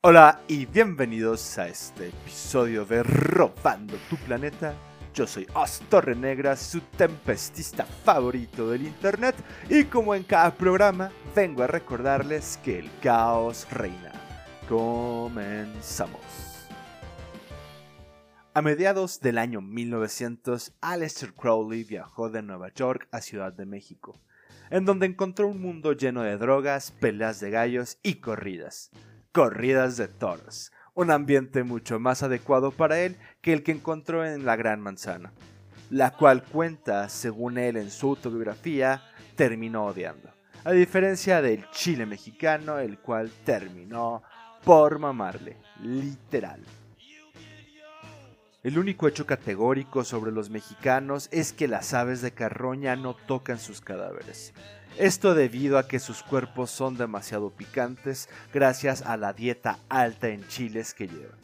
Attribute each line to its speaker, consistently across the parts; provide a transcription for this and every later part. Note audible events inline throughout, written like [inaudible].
Speaker 1: Hola y bienvenidos a este episodio de Robando tu planeta. Yo soy Os Negra, su tempestista favorito del internet, y como en cada programa, vengo a recordarles que el caos reina. Comenzamos. A mediados del año 1900, Aleister Crowley viajó de Nueva York a Ciudad de México, en donde encontró un mundo lleno de drogas, peleas de gallos y corridas corridas de toros, un ambiente mucho más adecuado para él que el que encontró en la Gran Manzana, la cual cuenta, según él en su autobiografía, terminó odiando, a diferencia del Chile mexicano, el cual terminó por mamarle, literal. El único hecho categórico sobre los mexicanos es que las aves de carroña no tocan sus cadáveres, esto debido a que sus cuerpos son demasiado picantes gracias a la dieta alta en chiles que llevan.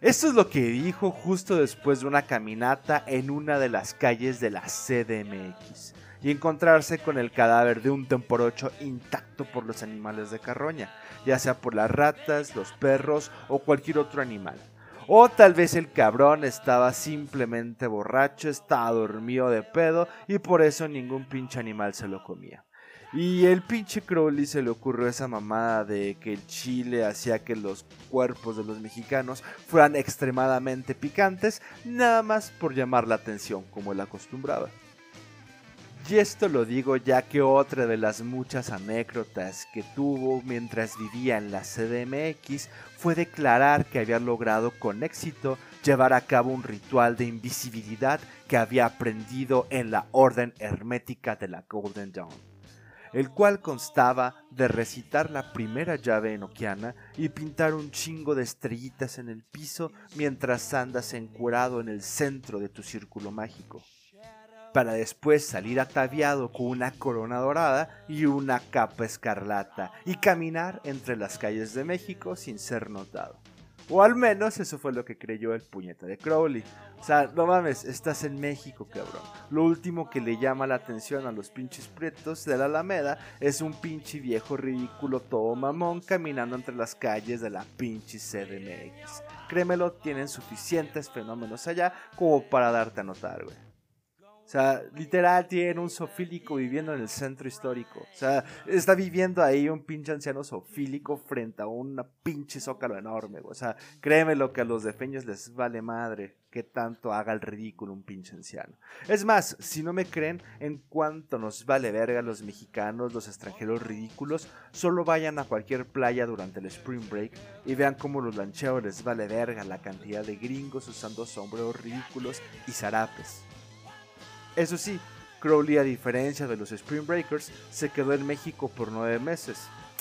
Speaker 1: Esto es lo que dijo justo después de una caminata en una de las calles de la CDMX y encontrarse con el cadáver de un temporocho intacto por los animales de carroña, ya sea por las ratas, los perros o cualquier otro animal. O tal vez el cabrón estaba simplemente borracho, estaba dormido de pedo y por eso ningún pinche animal se lo comía. Y el pinche Crowley se le ocurrió esa mamada de que el chile hacía que los cuerpos de los mexicanos fueran extremadamente picantes, nada más por llamar la atención, como él acostumbraba. Y esto lo digo ya que otra de las muchas anécdotas que tuvo mientras vivía en la CDMX fue declarar que había logrado con éxito llevar a cabo un ritual de invisibilidad que había aprendido en la Orden Hermética de la Golden Dawn, el cual constaba de recitar la primera llave enoquiana y pintar un chingo de estrellitas en el piso mientras andas encurado en el centro de tu círculo mágico para después salir ataviado con una corona dorada y una capa escarlata y caminar entre las calles de México sin ser notado. O al menos eso fue lo que creyó el puñeta de Crowley. O sea, no mames, estás en México, cabrón. Lo último que le llama la atención a los pinches pretos de la Alameda es un pinche viejo ridículo todo mamón caminando entre las calles de la pinche CDMX. Créemelo, tienen suficientes fenómenos allá como para darte a notar, güey. Sea, literal tiene un sofílico viviendo en el centro histórico. O sea, está viviendo ahí un pinche anciano sofílico frente a una pinche zócalo enorme. O sea, créeme lo que a los defeños les vale madre que tanto haga el ridículo un pinche anciano. Es más, si no me creen en cuanto nos vale verga los mexicanos, los extranjeros ridículos, solo vayan a cualquier playa durante el Spring Break y vean cómo los lancheros les vale verga la cantidad de gringos usando sombreros ridículos y zarapes. Eso sí, Crowley, a diferencia de los Spring Breakers, se quedó en México por nueve meses.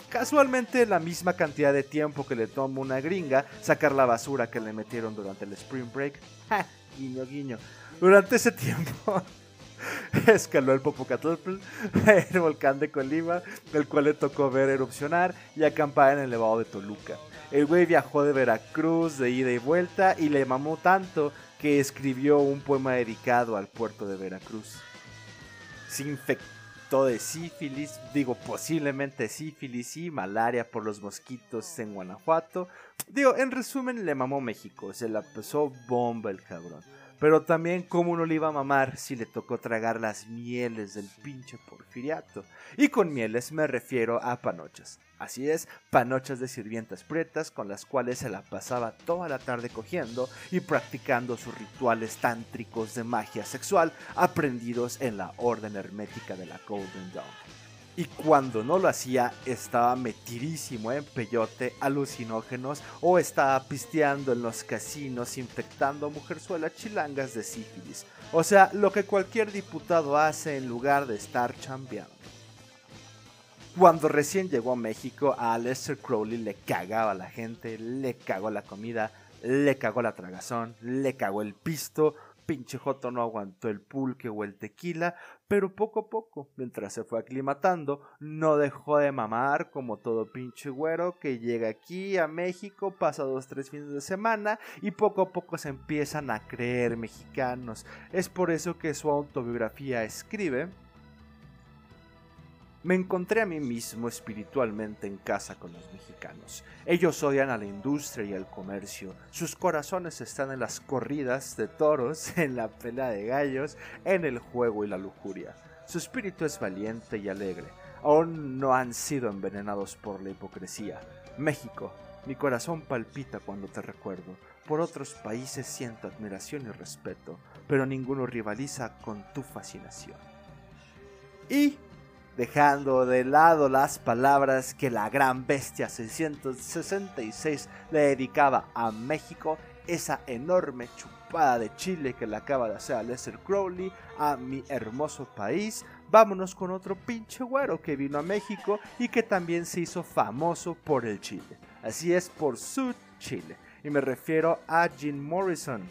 Speaker 1: Casualmente la misma cantidad de tiempo que le tomó una gringa sacar la basura que le metieron durante el Spring Break. [laughs] Guiño, guiño. Durante ese tiempo [laughs] escaló el Popocatépetl, [laughs] el volcán de Colima, el cual le tocó ver erupcionar y acampar en el elevado de Toluca. El güey viajó de Veracruz de ida y vuelta y le mamó tanto que escribió un poema dedicado al puerto de Veracruz. Se infectó de sífilis, digo posiblemente sífilis y malaria por los mosquitos en Guanajuato. Digo, en resumen le mamó México, se la pasó bomba el cabrón. Pero también cómo no le iba a mamar si le tocó tragar las mieles del pinche porfiriato. Y con mieles me refiero a panochas. Así es, panochas de sirvientas pretas con las cuales se la pasaba toda la tarde cogiendo y practicando sus rituales tántricos de magia sexual aprendidos en la orden hermética de la Golden Dawn. Y cuando no lo hacía, estaba metidísimo en peyote, alucinógenos o estaba pisteando en los casinos infectando mujerzuelas chilangas de sífilis. O sea, lo que cualquier diputado hace en lugar de estar chambeando. Cuando recién llegó a México, a Lester Crowley le cagaba la gente, le cagó la comida, le cagó la tragazón, le cagó el pisto, pinche Joto no aguantó el pulque o el tequila, pero poco a poco, mientras se fue aclimatando, no dejó de mamar como todo pinche güero que llega aquí a México, pasa dos tres fines de semana y poco a poco se empiezan a creer mexicanos. Es por eso que su autobiografía escribe me encontré a mí mismo espiritualmente en casa con los mexicanos. Ellos odian a la industria y al comercio. Sus corazones están en las corridas de toros, [laughs] en la pelea de gallos, en el juego y la lujuria. Su espíritu es valiente y alegre. Aún no han sido envenenados por la hipocresía. México, mi corazón palpita cuando te recuerdo. Por otros países siento admiración y respeto, pero ninguno rivaliza con tu fascinación. Y dejando de lado las palabras que la gran bestia 666 le dedicaba a México, esa enorme chupada de Chile que le acaba de hacer a Lester Crowley, a mi hermoso país, vámonos con otro pinche güero que vino a México y que también se hizo famoso por el Chile. Así es, por su Chile. Y me refiero a Jim Morrison.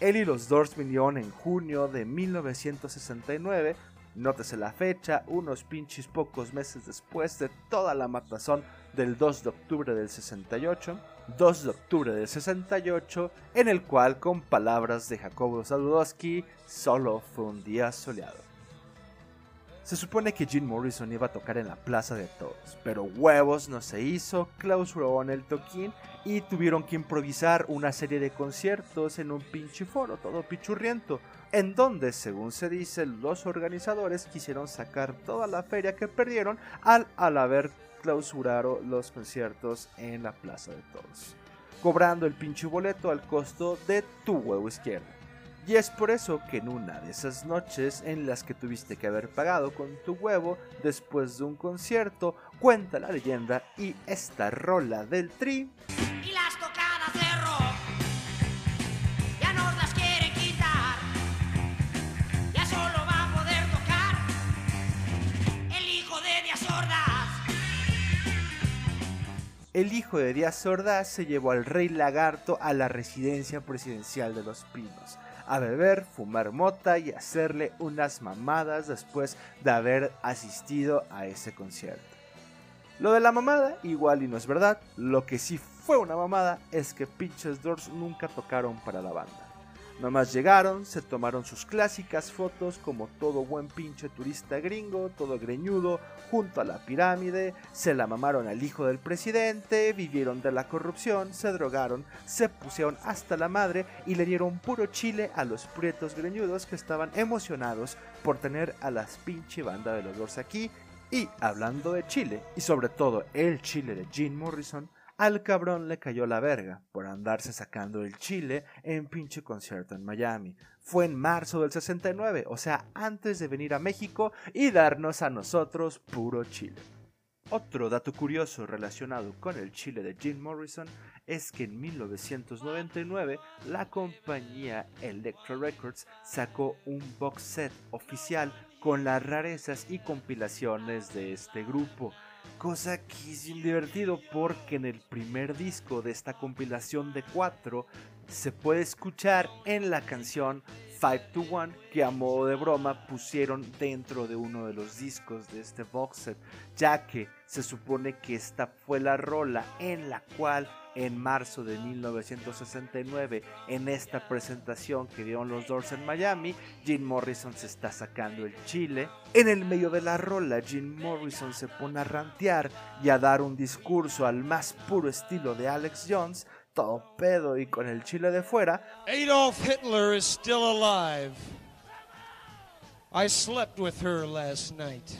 Speaker 1: Él y los Doors vinieron en junio de 1969 Nótese la fecha, unos pinches pocos meses después de toda la matazón del 2 de octubre del 68, 2 de octubre del 68, en el cual, con palabras de Jacobo Saludowski, solo fue un día soleado. Se supone que Jim Morrison iba a tocar en la Plaza de Todos, pero huevos no se hizo, clausuraron el toquín y tuvieron que improvisar una serie de conciertos en un pinche foro, todo pichurriento, en donde, según se dice, los organizadores quisieron sacar toda la feria que perdieron al, al haber clausurado los conciertos en la Plaza de Todos, cobrando el pinche boleto al costo de tu huevo izquierdo. Y es por eso que en una de esas noches en las que tuviste que haber pagado con tu huevo después de un concierto, cuenta la leyenda y esta rola del tri. Y las tocadas de rock ya no las quiere quitar. Ya solo va a poder tocar el hijo de Díaz Ordaz. El hijo de Díaz Ordaz se llevó al rey lagarto a la residencia presidencial de los Pinos a beber, fumar mota y hacerle unas mamadas después de haber asistido a ese concierto. Lo de la mamada igual y no es verdad, lo que sí fue una mamada es que pinches Doors nunca tocaron para la banda. Nomás llegaron, se tomaron sus clásicas fotos como todo buen pinche turista gringo, todo greñudo, junto a la pirámide, se la mamaron al hijo del presidente, vivieron de la corrupción, se drogaron, se pusieron hasta la madre y le dieron puro chile a los prietos greñudos que estaban emocionados por tener a las pinche banda de los dos aquí. Y hablando de Chile, y sobre todo el Chile de Jim Morrison, al cabrón le cayó la verga por andarse sacando el chile en pinche concierto en Miami. Fue en marzo del 69, o sea, antes de venir a México y darnos a nosotros puro chile. Otro dato curioso relacionado con el chile de Jim Morrison es que en 1999 la compañía Electra Records sacó un box set oficial con las rarezas y compilaciones de este grupo cosa que es divertido porque en el primer disco de esta compilación de cuatro se puede escuchar en la canción Five to One que a modo de broma pusieron dentro de uno de los discos de este box set, ya que se supone que esta fue la rola en la cual en marzo de 1969 en esta presentación que dieron los Doors en Miami, Jim Morrison se está sacando el chile. En el medio de la rola, Jim Morrison se pone a rantear y a dar un discurso al más puro estilo de Alex Jones, todo pedo y con el chile de fuera.
Speaker 2: Adolf Hitler is still alive. I slept with her last night.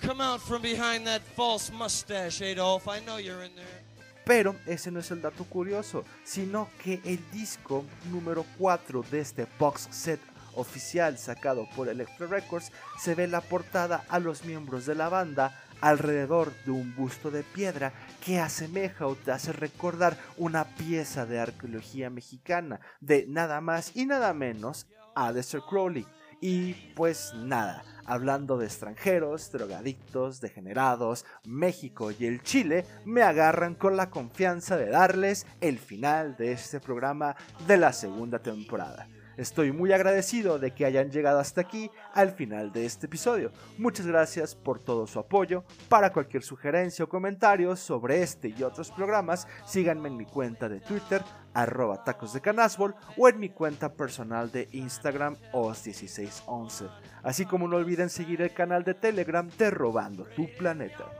Speaker 2: Come out from behind that false mustache, Adolf. I know you're in there.
Speaker 1: Pero ese no es el dato curioso, sino que el disco número 4 de este box set oficial sacado por Electro Records se ve la portada a los miembros de la banda alrededor de un busto de piedra que asemeja o te hace recordar una pieza de arqueología mexicana de nada más y nada menos a Dexter Crowley. Y pues nada, hablando de extranjeros, drogadictos, degenerados, México y el Chile, me agarran con la confianza de darles el final de este programa de la segunda temporada. Estoy muy agradecido de que hayan llegado hasta aquí al final de este episodio. Muchas gracias por todo su apoyo. Para cualquier sugerencia o comentario sobre este y otros programas, síganme en mi cuenta de Twitter, arroba tacos de canasbol, o en mi cuenta personal de Instagram, os1611. Así como no olviden seguir el canal de Telegram de Robando tu Planeta.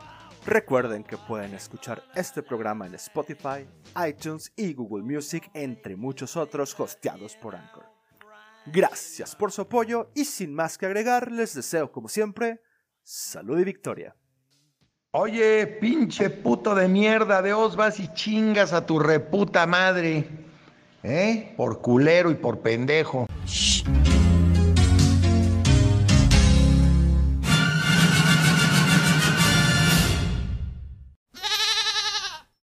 Speaker 1: Recuerden que pueden escuchar este programa en Spotify, iTunes y Google Music, entre muchos otros hosteados por Anchor. Gracias por su apoyo y sin más que agregar, les deseo como siempre salud y victoria.
Speaker 3: Oye, pinche puto de mierda, de os vas y chingas a tu reputa madre. ¿Eh? Por culero y por pendejo. Shh.